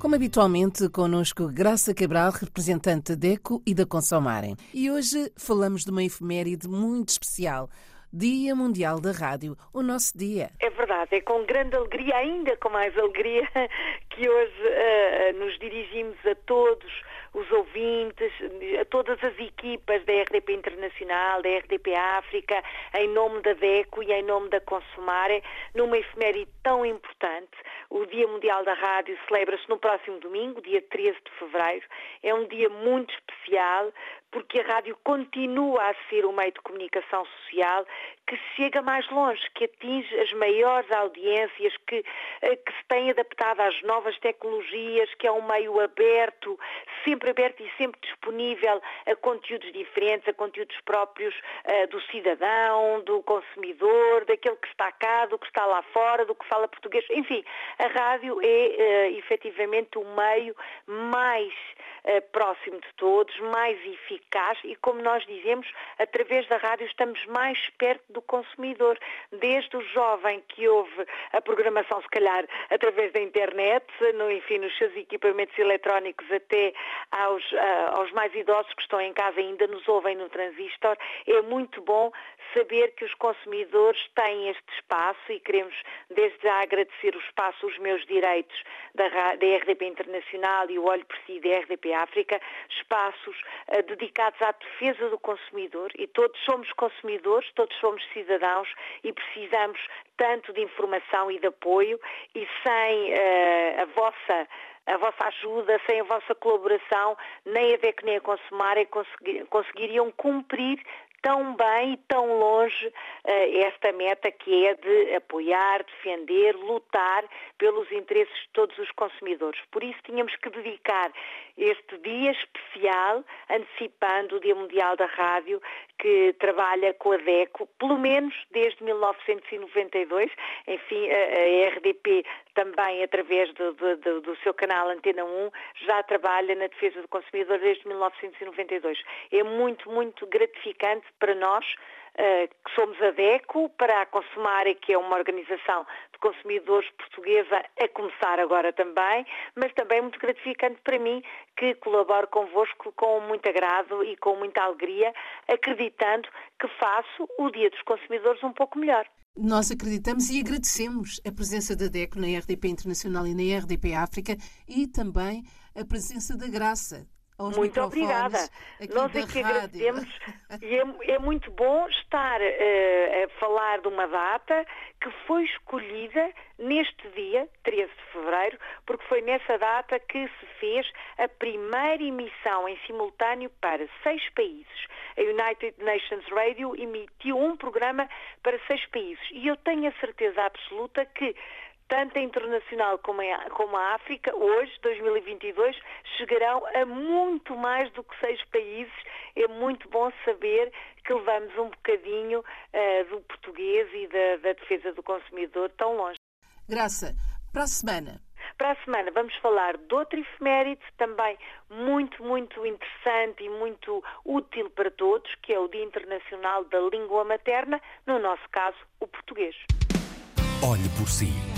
Como habitualmente, connosco Graça Cabral, representante da DECO e da Consomarem. E hoje falamos de uma efeméride muito especial. Dia Mundial da Rádio, o nosso dia. É verdade, é com grande alegria, ainda com mais alegria, que hoje uh, nos dirigimos a todos os ouvintes, a todas as equipas da RDP Internacional, da RDP África, em nome da DECO e em nome da Consumare, numa efeméride tão importante. O Dia Mundial da Rádio celebra-se no próximo domingo, dia 13 de fevereiro. É um dia muito especial porque a rádio continua a ser um meio de comunicação social que chega mais longe, que atinge as maiores audiências, que, eh, que se tem adaptado às novas tecnologias, que é um meio aberto, sempre aberto e sempre disponível a conteúdos diferentes, a conteúdos próprios uh, do cidadão, do consumidor, daquele que está cá, do que está lá fora, do que fala português. Enfim, a rádio é uh, efetivamente o meio mais uh, próximo de todos, mais eficaz e, como nós dizemos, através da rádio estamos mais perto do consumidor, desde o jovem que ouve a programação, se calhar, através da internet, no, enfim, nos seus equipamentos eletrónicos, até aos, uh, aos mais idosos que estão em casa e ainda nos ouvem no transistor, é muito bom saber que os consumidores têm este espaço e queremos desde já agradecer o espaço Os Meus Direitos da, da RDP Internacional e o Olho por Si da RDP África, espaços uh, dedicados à defesa do consumidor e todos somos consumidores, todos somos cidadãos e precisamos tanto de informação e de apoio e sem uh, a vossa a vossa ajuda, sem a vossa colaboração, nem a DEC nem a Consumar conseguiriam cumprir tão bem e tão longe uh, esta meta que é de apoiar, defender, lutar pelos interesses de todos os consumidores. Por isso tínhamos que dedicar este dia especial, antecipando o Dia Mundial da Rádio, que trabalha com a DECO, pelo menos desde 1992. Enfim, a, RDP também, através do, do, do, seu canal Antena 1, já trabalha na defesa do consumidor desde 1992. É muito, muito gratificante para nós eh, que somos a DECO, para a Consumare, que é uma organização de consumidores portuguesa, a começar agora também, mas também muito gratificante para mim, que colaboro convosco com muito agrado e com muita alegria, acreditando que faço o Dia dos Consumidores um pouco melhor. Nós acreditamos e agradecemos a presença da DECO na RDP Internacional e na RDP África e também a presença da Graça, muito obrigada. Nós é que agradecemos e é, é, muito bom estar uh, a falar de uma data que foi escolhida neste dia, 13 de fevereiro, porque foi nessa data que se fez a primeira emissão em simultâneo para seis países. A United Nations Radio emitiu um programa para seis países e eu tenho a certeza absoluta que tanto a internacional como a, como a África, hoje, 2022, chegarão a muito mais do que seis países. É muito bom saber que levamos um bocadinho uh, do português e da, da defesa do consumidor tão longe. Graça, para a semana. Para a semana vamos falar de outro efeméride, também muito, muito interessante e muito útil para todos, que é o Dia Internacional da Língua Materna, no nosso caso, o português. Olhe por si